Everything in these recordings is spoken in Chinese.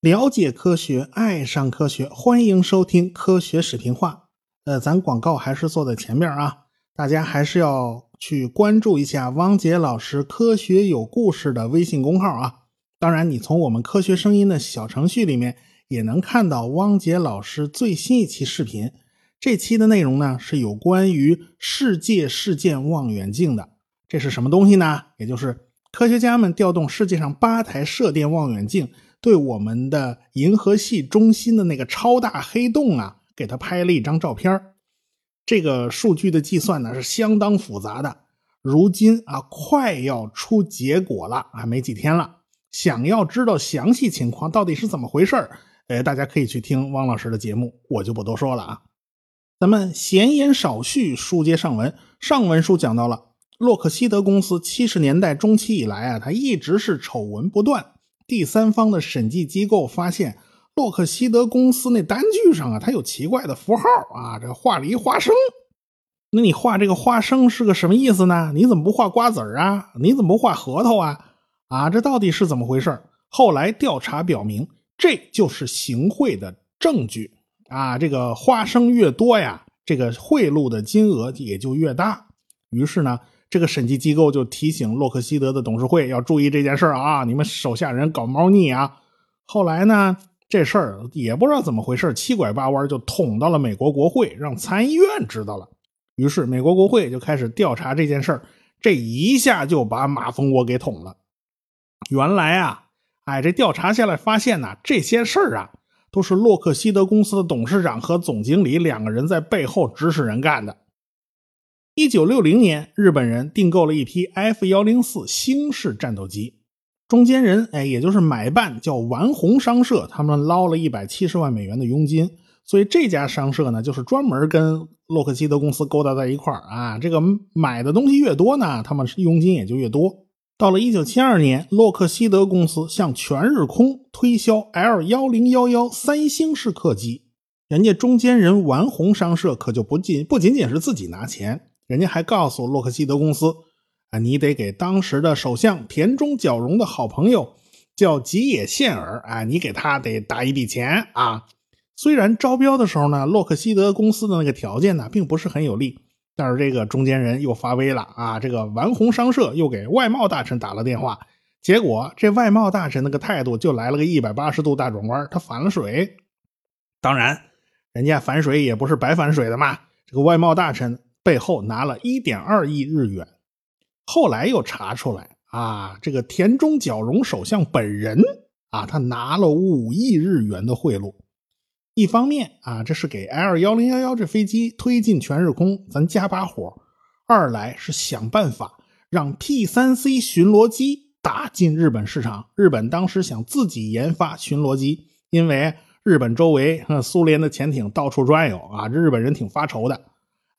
了解科学，爱上科学，欢迎收听《科学视频化》。呃，咱广告还是做在前面啊，大家还是要去关注一下汪杰老师“科学有故事”的微信公号啊。当然，你从我们科学声音的小程序里面也能看到汪杰老师最新一期视频。这期的内容呢是有关于世界事件望远镜的。这是什么东西呢？也就是科学家们调动世界上八台射电望远镜。对我们的银河系中心的那个超大黑洞啊，给它拍了一张照片这个数据的计算呢是相当复杂的，如今啊快要出结果了啊，没几天了。想要知道详细情况到底是怎么回事儿，呃，大家可以去听汪老师的节目，我就不多说了啊。咱们闲言少叙，书接上文。上文书讲到了洛克希德公司七十年代中期以来啊，它一直是丑闻不断。第三方的审计机构发现，洛克希德公司那单据上啊，它有奇怪的符号啊，这画了一花生。那你画这个花生是个什么意思呢？你怎么不画瓜子啊？你怎么不画核桃啊？啊，这到底是怎么回事？后来调查表明，这就是行贿的证据啊。这个花生越多呀，这个贿赂的金额也就越大。于是呢。这个审计机构就提醒洛克希德的董事会要注意这件事儿啊！你们手下人搞猫腻啊！后来呢，这事儿也不知道怎么回事，七拐八弯就捅到了美国国会，让参议院知道了。于是美国国会就开始调查这件事儿，这一下就把马蜂窝给捅了。原来啊，哎，这调查下来发现呢，这些事儿啊，都是洛克希德公司的董事长和总经理两个人在背后指使人干的。一九六零年，日本人订购了一批 F 幺零四星式战斗机，中间人哎，也就是买办叫丸红商社，他们捞了一百七十万美元的佣金，所以这家商社呢，就是专门跟洛克希德公司勾搭在一块儿啊。这个买的东西越多呢，他们佣金也就越多。到了一九七二年，洛克希德公司向全日空推销 L 幺零幺幺三星式客机，人家中间人丸红商社可就不仅不仅仅是自己拿钱。人家还告诉洛克希德公司，啊，你得给当时的首相田中角荣的好朋友叫吉野宪尔，啊，你给他得打一笔钱啊。虽然招标的时候呢，洛克希德公司的那个条件呢，并不是很有利，但是这个中间人又发威了啊。这个丸红商社又给外贸大臣打了电话，结果这外贸大臣那个态度就来了个一百八十度大转弯，他反了水。当然，人家反水也不是白反水的嘛，这个外贸大臣。背后拿了一点二亿日元，后来又查出来啊，这个田中角荣首相本人啊，他拿了五亿日元的贿赂。一方面啊，这是给 L 幺零幺幺这飞机推进全日空，咱加把火；二来是想办法让 P 三 C 巡逻机打进日本市场。日本当时想自己研发巡逻机，因为日本周围苏联的潜艇到处转悠啊，日本人挺发愁的。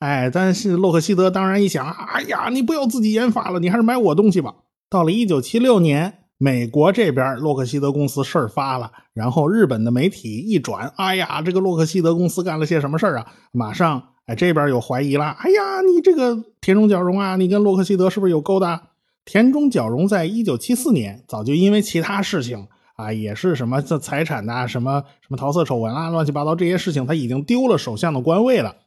哎，但是洛克希德当然一想，哎呀，你不要自己研发了，你还是买我东西吧。到了一九七六年，美国这边洛克希德公司事儿发了，然后日本的媒体一转，哎呀，这个洛克希德公司干了些什么事儿啊？马上，哎，这边有怀疑了，哎呀，你这个田中角荣啊，你跟洛克希德是不是有勾搭？田中角荣在一九七四年早就因为其他事情啊，也是什么这财产呐，什么什么桃色丑闻啊，乱七八糟这些事情，他已经丢了首相的官位了。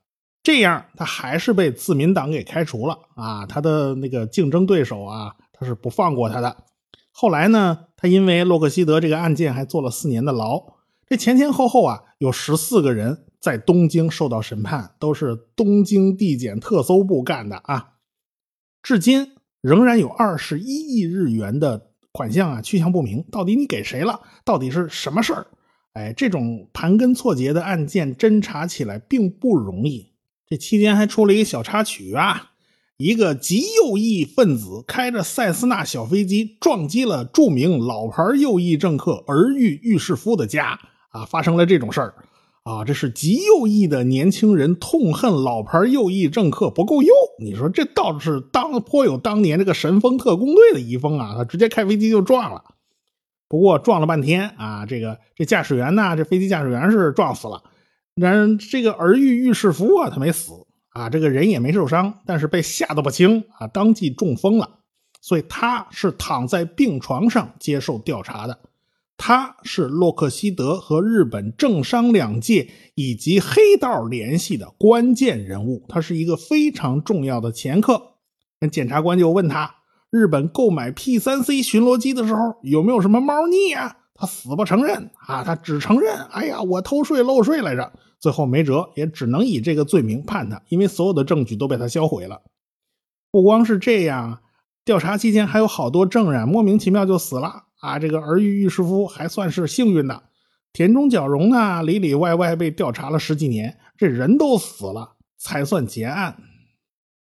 这样，他还是被自民党给开除了啊！他的那个竞争对手啊，他是不放过他的。后来呢，他因为洛克希德这个案件还坐了四年的牢。这前前后后啊，有十四个人在东京受到审判，都是东京地检特搜部干的啊。至今仍然有二十一亿日元的款项啊，去向不明，到底你给谁了？到底是什么事儿？哎，这种盘根错节的案件侦查起来并不容易。这期间还出了一个小插曲啊，一个极右翼分子开着塞斯纳小飞机撞击了著名老牌右翼政客儿玉玉士夫的家啊，发生了这种事儿啊，这是极右翼的年轻人痛恨老牌右翼政客不够右，你说这倒是当颇有当年这个神风特工队的遗风啊，他直接开飞机就撞了，不过撞了半天啊，这个这驾驶员呢，这飞机驾驶员是撞死了。然这个儿玉玉士夫啊，他没死啊，这个人也没受伤，但是被吓得不轻啊，当即中风了。所以他是躺在病床上接受调查的。他是洛克希德和日本政商两界以及黑道联系的关键人物，他是一个非常重要的前客。那检察官就问他：日本购买 P 三 C 巡逻机的时候有没有什么猫腻啊？他死不承认啊，他只承认：哎呀，我偷税漏税来着。最后没辙，也只能以这个罪名判他，因为所有的证据都被他销毁了。不光是这样，调查期间还有好多证人莫名其妙就死了啊！这个儿玉玉师夫还算是幸运的，田中角荣呢，里里外外被调查了十几年，这人都死了才算结案。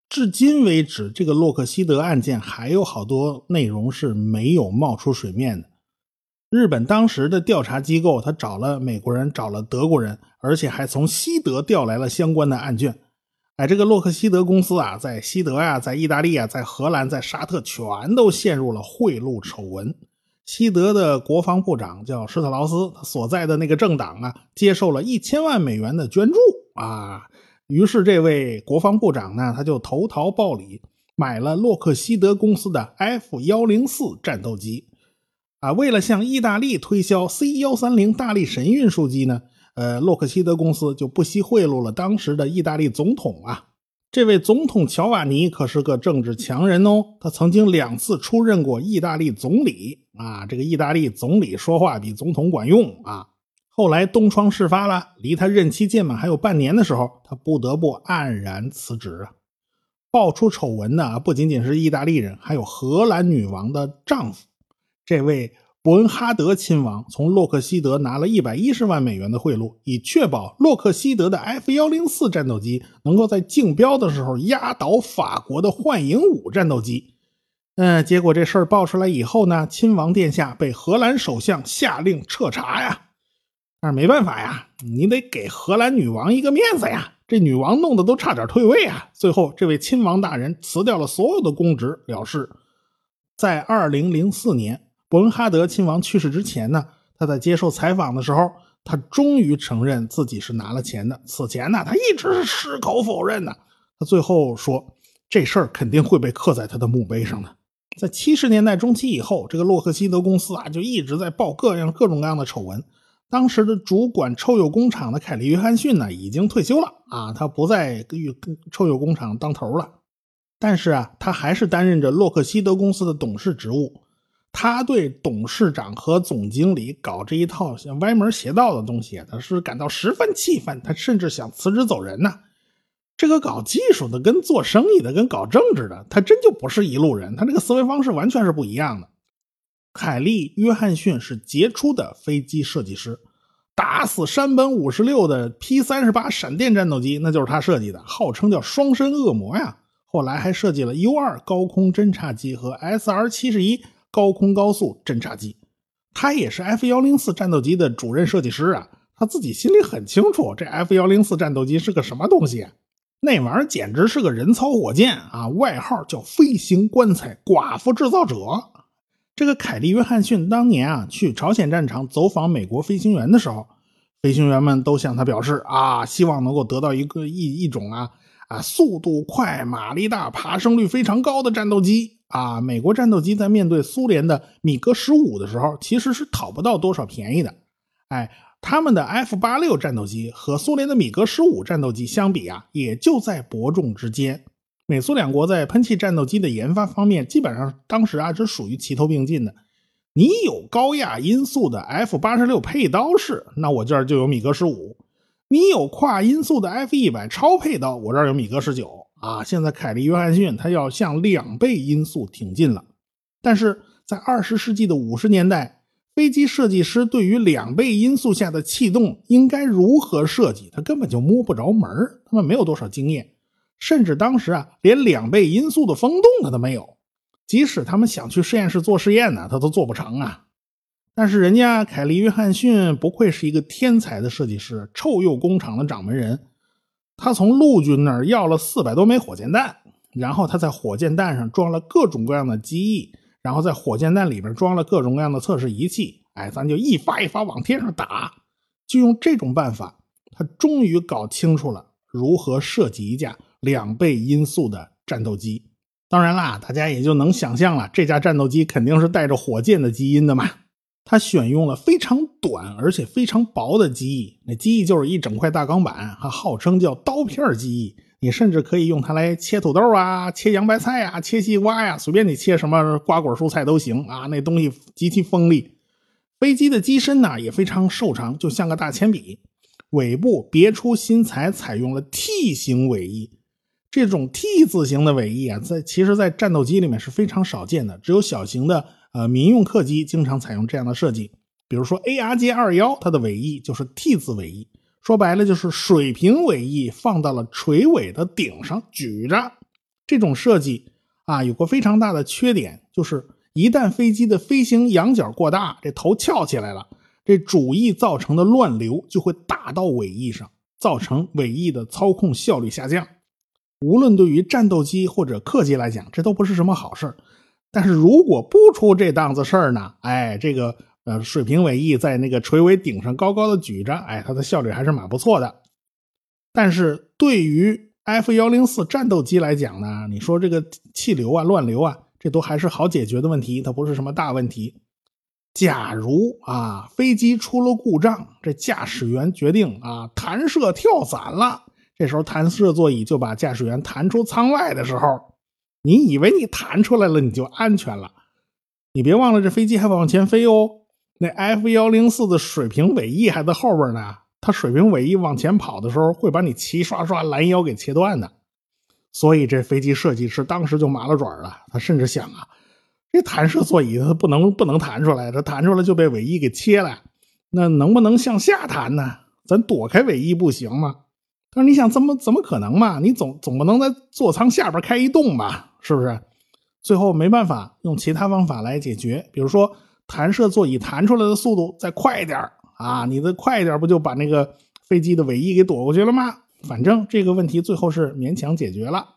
至今为止，这个洛克希德案件还有好多内容是没有冒出水面的。日本当时的调查机构，他找了美国人，找了德国人，而且还从西德调来了相关的案卷。哎，这个洛克希德公司啊，在西德呀，在意大利啊，在荷兰，在沙特，全都陷入了贿赂丑闻。西德的国防部长叫施特劳斯，他所在的那个政党啊，接受了一千万美元的捐助啊。于是这位国防部长呢，他就投桃报李，买了洛克希德公司的 F 幺零四战斗机。啊，为了向意大利推销 C 幺三零大力神运输机呢，呃，洛克希德公司就不惜贿赂了当时的意大利总统啊。这位总统乔瓦尼可是个政治强人哦，他曾经两次出任过意大利总理啊。这个意大利总理说话比总统管用啊。后来东窗事发了，离他任期届满还有半年的时候，他不得不黯然辞职啊。爆出丑闻的不仅仅是意大利人，还有荷兰女王的丈夫。这位伯恩哈德亲王从洛克希德拿了一百一十万美元的贿赂，以确保洛克希德的 F 幺零四战斗机能够在竞标的时候压倒法国的幻影五战斗机。嗯，结果这事儿爆出来以后呢，亲王殿下被荷兰首相下令彻查呀。但是没办法呀，你得给荷兰女王一个面子呀。这女王弄得都差点退位啊。最后，这位亲王大人辞掉了所有的公职了事。在二零零四年。伯恩哈德亲王去世之前呢，他在接受采访的时候，他终于承认自己是拿了钱的。此前呢，他一直是矢口否认的。他最后说，这事儿肯定会被刻在他的墓碑上的。在七十年代中期以后，这个洛克希德公司啊，就一直在报各样各种各样的丑闻。当时的主管臭鼬工厂的凯利·约翰逊呢，已经退休了啊，他不再与臭鼬工厂当头了。但是啊，他还是担任着洛克希德公司的董事职务。他对董事长和总经理搞这一套像歪门邪道的东西，他是感到十分气愤，他甚至想辞职走人呢。这个搞技术的跟做生意的跟搞政治的，他真就不是一路人，他这个思维方式完全是不一样的。凯利·约翰逊是杰出的飞机设计师，打死山本五十六的 P 三十八闪电战斗机那就是他设计的，号称叫双身恶魔呀。后来还设计了 U 二高空侦察机和 SR 七十一。高空高速侦察机，他也是 F 幺零四战斗机的主任设计师啊。他自己心里很清楚，这 F 幺零四战斗机是个什么东西，那玩意儿简直是个人操火箭啊！外号叫“飞行棺材”、“寡妇制造者”。这个凯利·约翰逊当年啊去朝鲜战场走访美国飞行员的时候，飞行员们都向他表示啊，希望能够得到一个一一种啊啊速度快、马力大、爬升率非常高的战斗机。啊，美国战斗机在面对苏联的米格十五的时候，其实是讨不到多少便宜的。哎，他们的 F 八六战斗机和苏联的米格十五战斗机相比啊，也就在伯仲之间。美苏两国在喷气战斗机的研发方面，基本上当时啊是属于齐头并进的。你有高亚音速的 F 八十六配刀式，那我这儿就有米格十五；你有跨音速的 F 一百超配刀，我这儿有米格十九。啊，现在凯利·约翰逊他要向两倍音速挺进了，但是在二十世纪的五十年代，飞机设计师对于两倍音速下的气动应该如何设计，他根本就摸不着门他们没有多少经验，甚至当时啊，连两倍音速的风洞他都没有，即使他们想去实验室做实验呢，他都做不成啊。但是人家凯利·约翰逊不愧是一个天才的设计师，臭鼬工厂的掌门人。他从陆军那儿要了四百多枚火箭弹，然后他在火箭弹上装了各种各样的机翼，然后在火箭弹里边装了各种各样的测试仪器。哎，咱就一发一发往天上打，就用这种办法，他终于搞清楚了如何设计一架两倍音速的战斗机。当然啦，大家也就能想象了，这架战斗机肯定是带着火箭的基因的嘛。它选用了非常短而且非常薄的机翼，那机翼就是一整块大钢板，它号称叫刀片机翼。你甚至可以用它来切土豆啊，切洋白菜啊，切西瓜呀，随便你切什么瓜果蔬菜都行啊。那东西极其锋利。飞机的机身呢也非常瘦长，就像个大铅笔。尾部别出心裁，采用了 T 型尾翼。这种 T 字形的尾翼啊，在其实，在战斗机里面是非常少见的，只有小型的呃民用客机经常采用这样的设计。比如说 ARJ 二幺，它的尾翼就是 T 字尾翼。说白了就是水平尾翼放到了垂尾的顶上举着，这种设计啊有个非常大的缺点，就是一旦飞机的飞行仰角过大，这头翘起来了，这主翼造成的乱流就会打到尾翼上，造成尾翼的操控效率下降。无论对于战斗机或者客机来讲，这都不是什么好事但是如果不出这档子事儿呢，哎，这个。呃，水平尾翼在那个垂尾顶上高高的举着，哎，它的效率还是蛮不错的。但是对于 F 幺零四战斗机来讲呢，你说这个气流啊、乱流啊，这都还是好解决的问题，它不是什么大问题。假如啊，飞机出了故障，这驾驶员决定啊弹射跳伞了，这时候弹射座椅就把驾驶员弹出舱外的时候，你以为你弹出来了你就安全了？你别忘了，这飞机还往前飞哦。那 F 幺零四的水平尾翼还在后边呢，它水平尾翼往前跑的时候，会把你齐刷刷拦腰给切断的。所以这飞机设计师当时就麻了爪了，他甚至想啊，这弹射座椅它不能不能弹出来，这弹出来就被尾翼给切了。那能不能向下弹呢？咱躲开尾翼不行吗？但是你想，怎么怎么可能嘛？你总总不能在座舱下边开一洞吧？是不是？最后没办法，用其他方法来解决，比如说。弹射座椅弹出来的速度再快一点啊！你的快一点，不就把那个飞机的尾翼给躲过去了吗？反正这个问题最后是勉强解决了。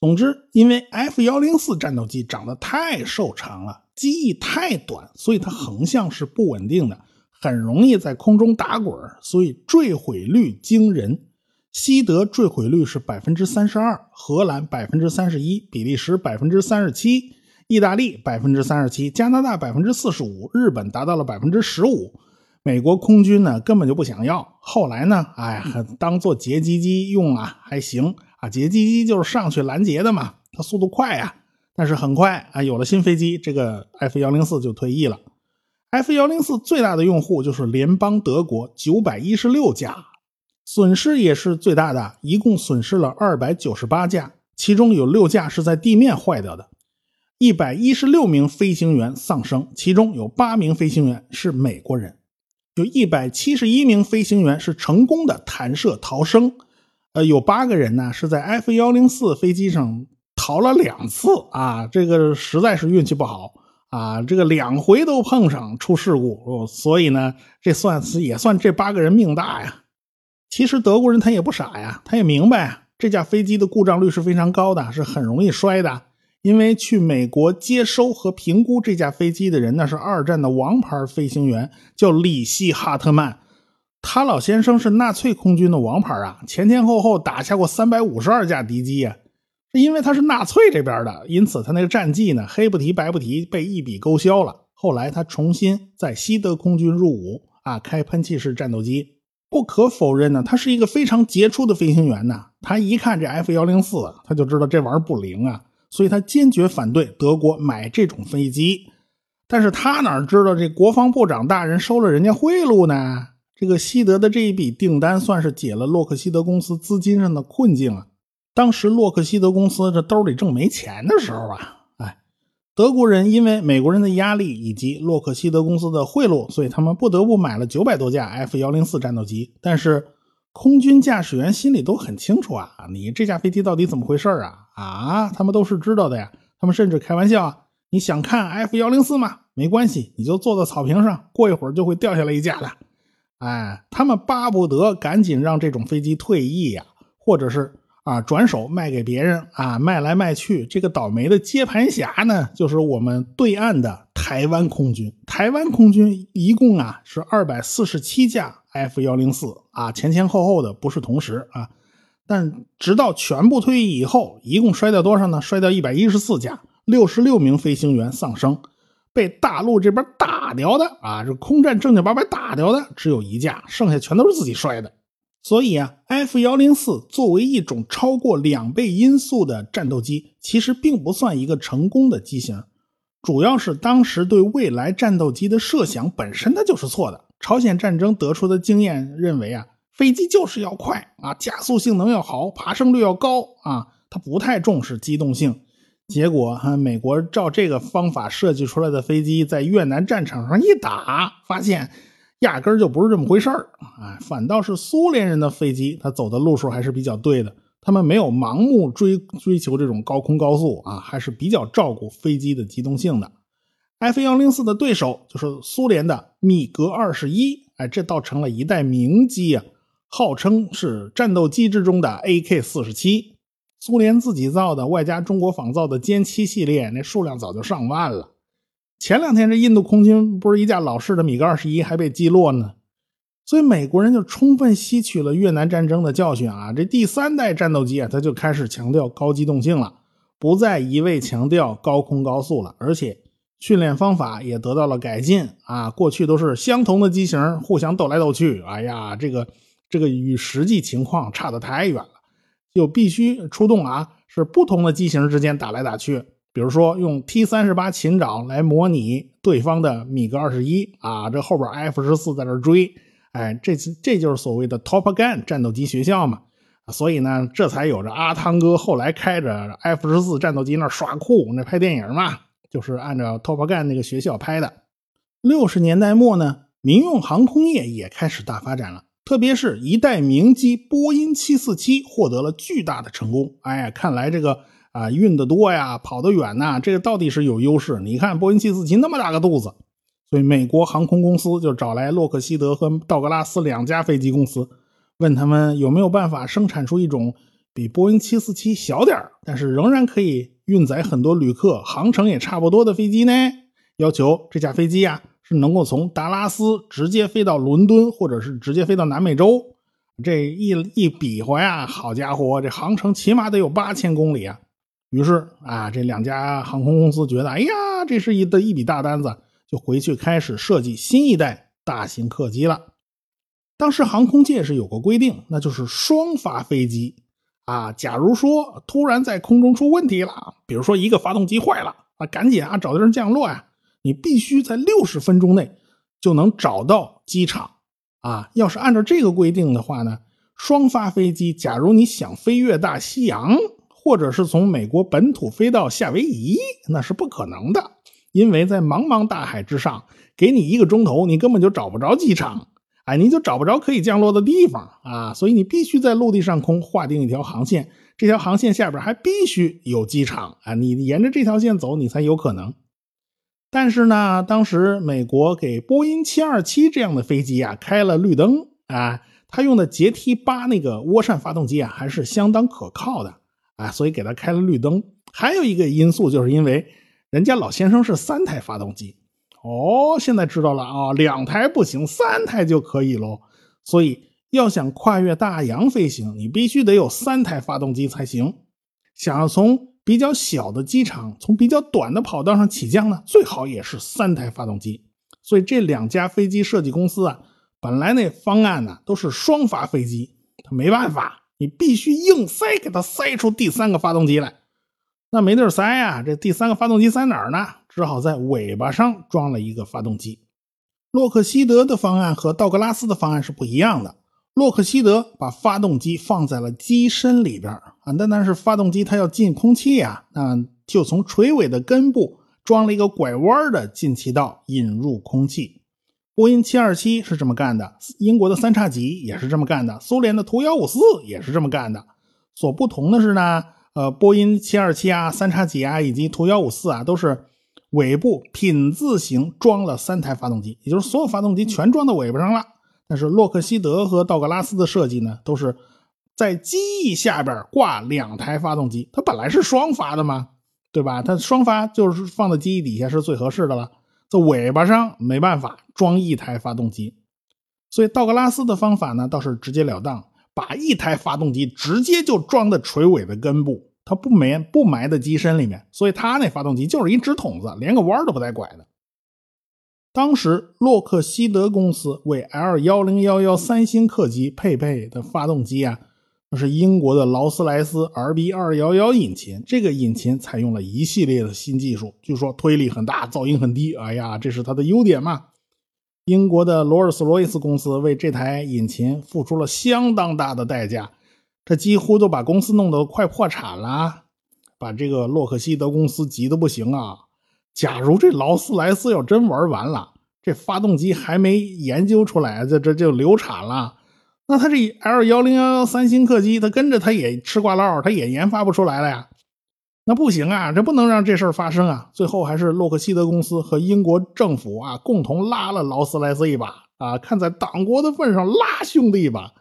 总之，因为 F 幺零四战斗机长得太瘦长了，机翼太短，所以它横向是不稳定的，很容易在空中打滚，所以坠毁率惊人。西德坠毁率是百分之三十二，荷兰百分之三十一，比利时百分之三十七。意大利百分之三十七，加拿大百分之四十五，日本达到了百分之十五。美国空军呢根本就不想要，后来呢，哎，当做截击机用啊，还行啊。截击机就是上去拦截的嘛，它速度快呀。但是很快啊，有了新飞机，这个 F 幺零四就退役了。F 幺零四最大的用户就是联邦德国，九百一十六架，损失也是最大的，一共损失了二百九十八架，其中有六架是在地面坏掉的。一百一十六名飞行员丧生，其中有八名飞行员是美国人，有一百七十一名飞行员是成功的弹射逃生，呃，有八个人呢是在 F 幺零四飞机上逃了两次啊，这个实在是运气不好啊，这个两回都碰上出事故，哦所以呢，这算是也算这八个人命大呀。其实德国人他也不傻呀，他也明白这架飞机的故障率是非常高的，是很容易摔的。因为去美国接收和评估这架飞机的人，那是二战的王牌飞行员，叫里希哈特曼。他老先生是纳粹空军的王牌啊，前前后后打下过三百五十二架敌机啊。是因为他是纳粹这边的，因此他那个战绩呢，黑不提白不提，被一笔勾销了。后来他重新在西德空军入伍啊，开喷气式战斗机。不可否认呢，他是一个非常杰出的飞行员呐。他一看这 F 幺零四，他就知道这玩意儿不灵啊。所以他坚决反对德国买这种飞机，但是他哪知道这国防部长大人收了人家贿赂呢？这个西德的这一笔订单算是解了洛克希德公司资金上的困境啊。当时洛克希德公司这兜里正没钱的时候啊，德国人因为美国人的压力以及洛克希德公司的贿赂，所以他们不得不买了九百多架 F 幺零四战斗机，但是。空军驾驶员心里都很清楚啊，你这架飞机到底怎么回事啊？啊，他们都是知道的呀。他们甚至开玩笑啊，你想看 F 幺零四吗？没关系，你就坐在草坪上，过一会儿就会掉下来一架的。哎，他们巴不得赶紧让这种飞机退役呀，或者是啊转手卖给别人啊，卖来卖去。这个倒霉的接盘侠呢，就是我们对岸的台湾空军。台湾空军一共啊是二百四十七架。F 幺零四啊，前前后后的不是同时啊，但直到全部退役以后，一共摔掉多少呢？摔掉一百一十四架，六十六名飞行员丧生，被大陆这边打掉的啊，这空战正经八百打掉的只有一架，剩下全都是自己摔的。所以啊，F 幺零四作为一种超过两倍音速的战斗机，其实并不算一个成功的机型。主要是当时对未来战斗机的设想本身它就是错的。朝鲜战争得出的经验认为啊。飞机就是要快啊，加速性能要好，爬升率要高啊，它不太重视机动性。结果哈，美国照这个方法设计出来的飞机，在越南战场上一打，发现压根儿就不是这么回事儿啊，反倒是苏联人的飞机，它走的路数还是比较对的。他们没有盲目追追求这种高空高速啊，还是比较照顾飞机的机动性的。F 幺零四的对手就是苏联的米格二十一，哎，这倒成了一代名机啊。号称是战斗机之中的 AK 四十七，苏联自己造的，外加中国仿造的歼七系列，那数量早就上万了。前两天这印度空军不是一架老式的米格二十一还被击落呢，所以美国人就充分吸取了越南战争的教训啊，这第三代战斗机啊，它就开始强调高机动性了，不再一味强调高空高速了，而且训练方法也得到了改进啊，过去都是相同的机型互相斗来斗去，哎呀，这个。这个与实际情况差得太远了，就必须出动啊！是不同的机型之间打来打去，比如说用 T 三十八琴爪来模拟对方的米格二十一啊，这后边 F 十四在这追，哎，这次这就是所谓的 Top Gun 战斗机学校嘛，所以呢，这才有着阿汤哥后来开着 F 十四战斗机那耍酷那拍电影嘛，就是按照 Top Gun 那个学校拍的。六十年代末呢，民用航空业也开始大发展了。特别是一代名机波音747获得了巨大的成功。哎，看来这个啊运得多呀，跑得远呐，这个到底是有优势。你看波音747那么大个肚子，所以美国航空公司就找来洛克希德和道格拉斯两家飞机公司，问他们有没有办法生产出一种比波音747小点儿但是仍然可以运载很多旅客、航程也差不多的飞机呢？要求这架飞机呀。是能够从达拉斯直接飞到伦敦，或者是直接飞到南美洲。这一一比划呀，好家伙，这航程起码得有八千公里啊！于是啊，这两家航空公司觉得，哎呀，这是一的一笔大单子，就回去开始设计新一代大型客机了。当时航空界是有个规定，那就是双发飞机啊。假如说突然在空中出问题了，比如说一个发动机坏了啊，赶紧啊找地方降落呀。你必须在六十分钟内就能找到机场啊！要是按照这个规定的话呢，双发飞机，假如你想飞越大西洋，或者是从美国本土飞到夏威夷，那是不可能的，因为在茫茫大海之上，给你一个钟头，你根本就找不着机场，哎，你就找不着可以降落的地方啊！所以你必须在陆地上空划定一条航线，这条航线下边还必须有机场啊！你沿着这条线走，你才有可能。但是呢，当时美国给波音727这样的飞机啊开了绿灯啊，它用的捷 T 八那个涡扇发动机啊还是相当可靠的啊，所以给他开了绿灯。还有一个因素就是因为人家老先生是三台发动机哦，现在知道了啊，两台不行，三台就可以喽。所以要想跨越大洋飞行，你必须得有三台发动机才行。想要从比较小的机场从比较短的跑道上起降呢，最好也是三台发动机。所以这两家飞机设计公司啊，本来那方案呢都是双发飞机，他没办法，你必须硬塞给他塞出第三个发动机来。那没地儿塞啊，这第三个发动机塞哪儿呢？只好在尾巴上装了一个发动机。洛克希德的方案和道格拉斯的方案是不一样的。洛克希德把发动机放在了机身里边啊，但但是发动机它要进空气呀，那就从垂尾的根部装了一个拐弯的进气道引入空气。波音727是这么干的，英国的三叉戟也是这么干的，苏联的图幺五四也是这么干的。所不同的是呢，呃，波音727啊、三叉戟啊以及图幺五四啊，都是尾部品字形装了三台发动机，也就是所有发动机全装到尾巴上了。但是洛克希德和道格拉斯的设计呢，都是在机翼下边挂两台发动机。它本来是双发的嘛，对吧？它双发就是放在机翼底下是最合适的了。在尾巴上没办法装一台发动机，所以道格拉斯的方法呢倒是直截了当，把一台发动机直接就装在垂尾的根部，它不埋不埋在机身里面，所以它那发动机就是一直筒子，连个弯都不带拐的。当时洛克希德公司为 L 幺零幺幺三星客机配备的发动机啊。那是英国的劳斯莱斯 RB 二幺幺引擎，这个引擎采用了一系列的新技术，据说推力很大，噪音很低。哎呀，这是它的优点嘛。英国的罗尔斯罗伊斯公司为这台引擎付出了相当大的代价，这几乎都把公司弄得快破产了，把这个洛克希德公司急得不行啊。假如这劳斯莱斯要真玩完了，这发动机还没研究出来，这这就流产了。那他这 L 幺零幺幺三星客机，他跟着他也吃挂唠，他也研发不出来了呀。那不行啊，这不能让这事儿发生啊。最后还是洛克希德公司和英国政府啊共同拉了劳斯莱斯一把啊，看在党国的份上拉兄弟一把。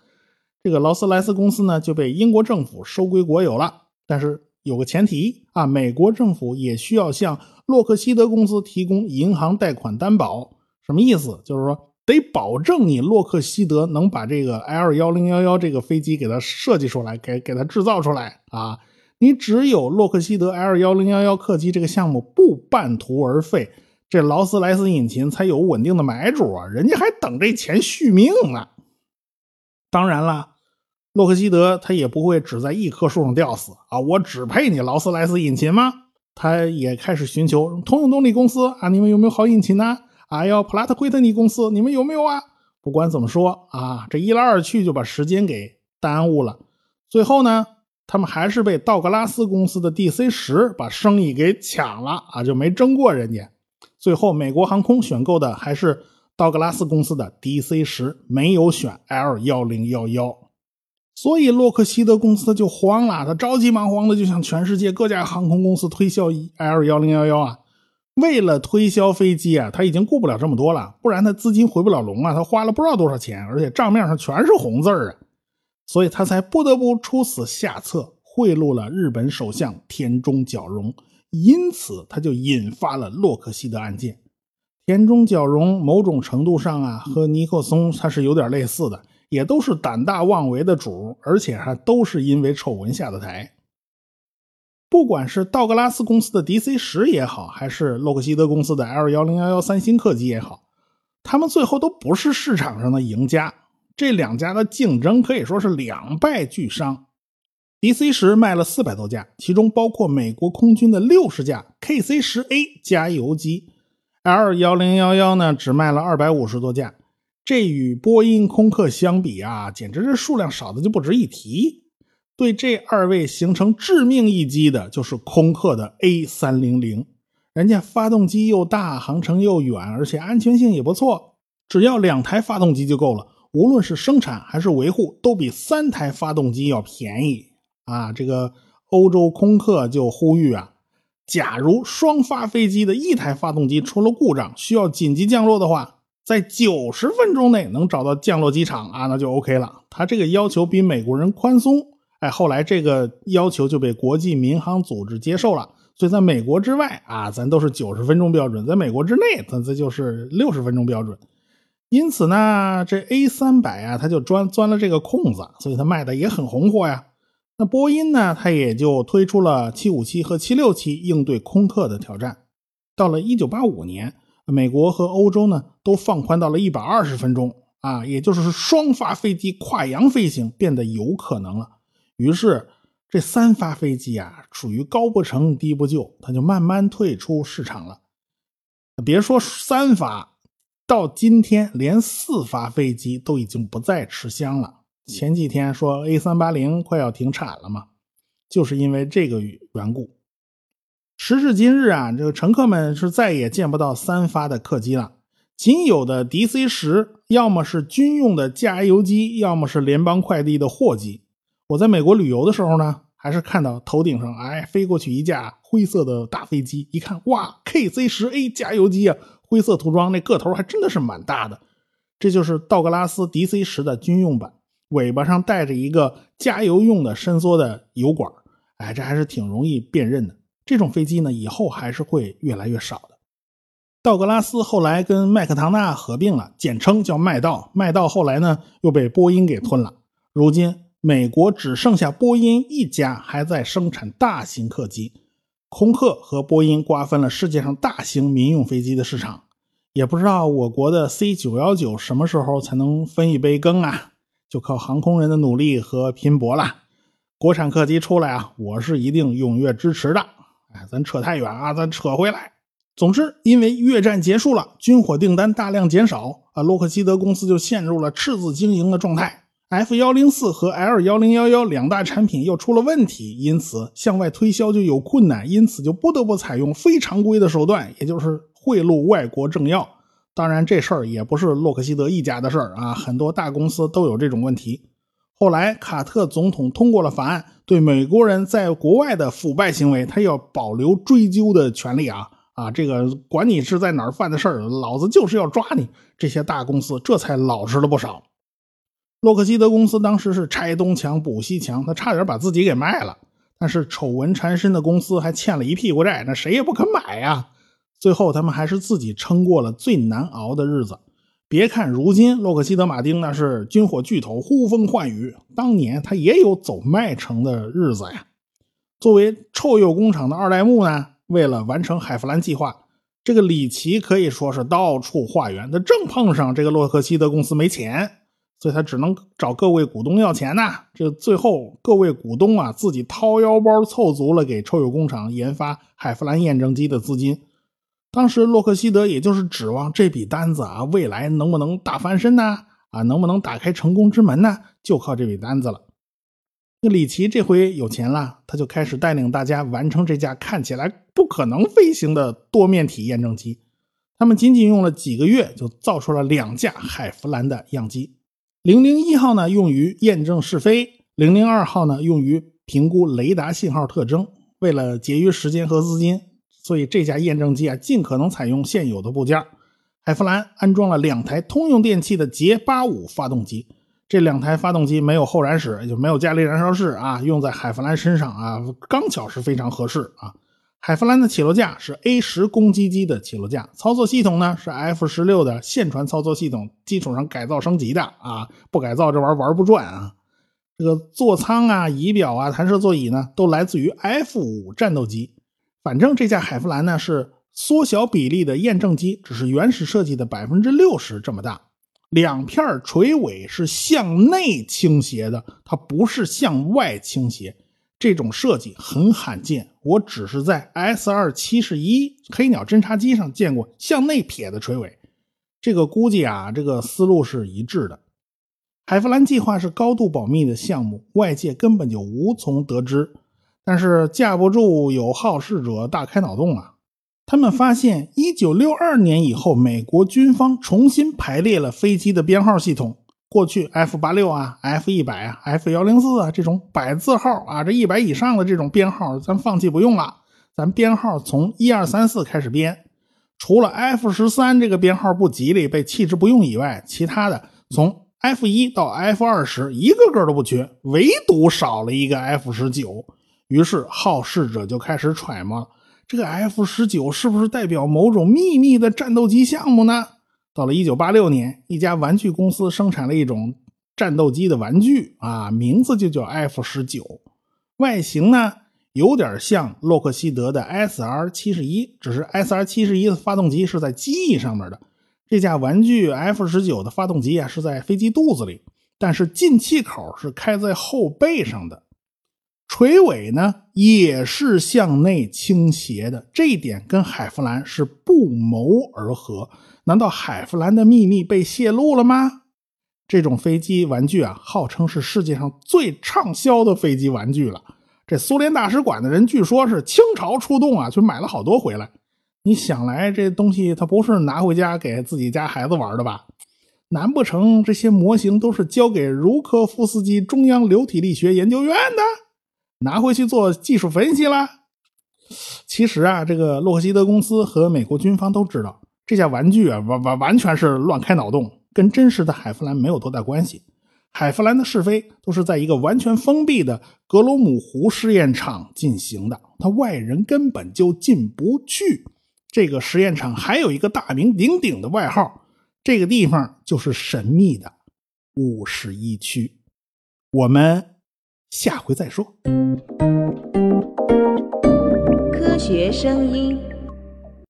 这个劳斯莱斯公司呢就被英国政府收归国有了，但是有个前提啊，美国政府也需要向洛克希德公司提供银行贷款担保。什么意思？就是说。得保证你洛克希德能把这个 L 幺零幺幺这个飞机给它设计出来，给给它制造出来啊！你只有洛克希德 L 幺零幺幺客机这个项目不半途而废，这劳斯莱斯引擎才有稳定的买主啊！人家还等这钱续命呢。当然了，洛克希德他也不会只在一棵树上吊死啊！我只配你劳斯莱斯引擎吗？他也开始寻求通用动力公司啊，你们有没有好引擎呢？还要普拉特惠特尼公司，你们有没有啊？不管怎么说啊，这一来二去就把时间给耽误了。最后呢，他们还是被道格拉斯公司的 DC 十把生意给抢了啊，就没争过人家。最后，美国航空选购的还是道格拉斯公司的 DC 十，没有选 L 幺零幺幺。所以洛克希德公司就慌了，他着急忙慌的就向全世界各家航空公司推销 L 幺零幺幺啊。为了推销飞机啊，他已经顾不了这么多了，不然他资金回不了笼啊。他花了不知道多少钱，而且账面上全是红字啊，所以他才不得不出此下策，贿赂了日本首相田中角荣。因此，他就引发了洛克希德案件。田中角荣某种程度上啊，和尼克松他是有点类似的，也都是胆大妄为的主，而且还都是因为丑闻下的台。不管是道格拉斯公司的 DC 十也好，还是洛克希德公司的 L 幺零幺幺三星客机也好，他们最后都不是市场上的赢家。这两家的竞争可以说是两败俱伤。DC 十卖了四百多架，其中包括美国空军的六十架 KC 十 A 加油机；L 幺零幺幺呢，只卖了二百五十多架。这与波音、空客相比啊，简直是数量少的就不值一提。对这二位形成致命一击的，就是空客的 A 三零零。人家发动机又大，航程又远，而且安全性也不错。只要两台发动机就够了，无论是生产还是维护，都比三台发动机要便宜啊！这个欧洲空客就呼吁啊，假如双发飞机的一台发动机出了故障，需要紧急降落的话，在九十分钟内能找到降落机场啊，那就 OK 了。他这个要求比美国人宽松。哎，后来这个要求就被国际民航组织接受了，所以在美国之外啊，咱都是九十分钟标准；在美国之内，咱这就是六十分钟标准。因此呢，这 A 三百啊，它就钻钻了这个空子，所以它卖的也很红火呀。那波音呢，它也就推出了七五七和七六七应对空客的挑战。到了一九八五年，美国和欧洲呢都放宽到了一百二十分钟啊，也就是双发飞机跨洋飞行变得有可能了。于是，这三发飞机啊，属于高不成低不就，它就慢慢退出市场了。别说三发，到今天连四发飞机都已经不再吃香了。前几天说 A 三八零快要停产了嘛，就是因为这个缘故。时至今日啊，这个乘客们是再也见不到三发的客机了，仅有的 DC 十，要么是军用的加油机，要么是联邦快递的货机。我在美国旅游的时候呢，还是看到头顶上哎飞过去一架灰色的大飞机，一看哇，KC 十 A 加油机啊，灰色涂装，那个头还真的是蛮大的。这就是道格拉斯 DC 十的军用版，尾巴上带着一个加油用的伸缩的油管，哎，这还是挺容易辨认的。这种飞机呢，以后还是会越来越少的。道格拉斯后来跟麦克唐纳合并了，简称叫麦道。麦道后来呢又被波音给吞了。如今美国只剩下波音一家还在生产大型客机，空客和波音瓜分了世界上大型民用飞机的市场。也不知道我国的 C 九幺九什么时候才能分一杯羹啊？就靠航空人的努力和拼搏了。国产客机出来啊，我是一定踊跃支持的。哎，咱扯太远啊，咱扯回来。总之，因为越战结束了，军火订单大量减少啊，洛克希德公司就陷入了赤字经营的状态。F 幺零四和 L 幺零幺幺两大产品又出了问题，因此向外推销就有困难，因此就不得不采用非常规的手段，也就是贿赂外国政要。当然，这事儿也不是洛克希德一家的事儿啊，很多大公司都有这种问题。后来，卡特总统通过了法案，对美国人在国外的腐败行为，他要保留追究的权利啊。啊，这个管你是在哪儿犯的事儿，老子就是要抓你！这些大公司这才老实了不少。洛克希德公司当时是拆东墙补西墙，他差点把自己给卖了。但是丑闻缠身的公司还欠了一屁股债，那谁也不肯买呀。最后他们还是自己撑过了最难熬的日子。别看如今洛克希德马丁那是军火巨头，呼风唤雨，当年他也有走麦城的日子呀。作为臭鼬工厂的二代目呢？为了完成海弗兰计划，这个里奇可以说是到处化缘。他正碰上这个洛克希德公司没钱，所以他只能找各位股东要钱呐。这最后各位股东啊自己掏腰包凑足了给臭鼬工厂研发海弗兰验证机的资金。当时洛克希德也就是指望这笔单子啊，未来能不能大翻身呢？啊，能不能打开成功之门呢？就靠这笔单子了。那里奇这回有钱了，他就开始带领大家完成这架看起来不可能飞行的多面体验证机。他们仅仅用了几个月，就造出了两架海弗兰的样机。零零一号呢，用于验证试飞；零零二号呢，用于评估雷达信号特征。为了节约时间和资金，所以这架验证机啊，尽可能采用现有的部件。海弗兰安装了两台通用电气的捷八五发动机。这两台发动机没有后燃室，就没有加力燃烧室啊，用在海弗兰身上啊，刚巧是非常合适啊。海弗兰的起落架是 A 十攻击机的起落架，操作系统呢是 F 十六的线传操作系统基础上改造升级的啊，不改造这玩意儿玩不转啊。这个座舱啊、仪表啊、弹射座椅呢，都来自于 F 五战斗机。反正这架海弗兰呢是缩小比例的验证机，只是原始设计的百分之六十这么大。两片垂尾是向内倾斜的，它不是向外倾斜。这种设计很罕见，我只是在 S 二七十一黑鸟侦察机上见过向内撇的垂尾。这个估计啊，这个思路是一致的。海弗兰计划是高度保密的项目，外界根本就无从得知。但是架不住有好事者大开脑洞啊！他们发现，一九六二年以后，美国军方重新排列了飞机的编号系统。过去 F 八六啊、F 一百啊、F 幺零四啊这种百字号啊，这一百以上的这种编号，咱放弃不用了。咱编号从一二三四开始编。除了 F 十三这个编号不吉利，被弃之不用以外，其他的从 F 一到 F 二十一个个都不缺，唯独少了一个 F 十九。于是好事者就开始揣摩。这个 F 十九是不是代表某种秘密的战斗机项目呢？到了一九八六年，一家玩具公司生产了一种战斗机的玩具啊，名字就叫 F 十九，外形呢有点像洛克希德的 SR 七十一，只是 SR 七十一的发动机是在机翼上面的，这架玩具 F 十九的发动机啊是在飞机肚子里，但是进气口是开在后背上的。垂尾呢也是向内倾斜的，这一点跟海弗兰是不谋而合。难道海弗兰的秘密被泄露了吗？这种飞机玩具啊，号称是世界上最畅销的飞机玩具了。这苏联大使馆的人据说是倾巢出动啊，就买了好多回来。你想来，这东西他不是拿回家给自己家孩子玩的吧？难不成这些模型都是交给茹科夫斯基中央流体力学研究院的？拿回去做技术分析了。其实啊，这个洛克希德公司和美国军方都知道，这架玩具啊，完完完全是乱开脑洞，跟真实的海弗兰没有多大关系。海弗兰的试飞都是在一个完全封闭的格罗姆湖试验场进行的，他外人根本就进不去。这个实验场还有一个大名鼎鼎的外号，这个地方就是神秘的五十一区。我们。下回再说。科学声音。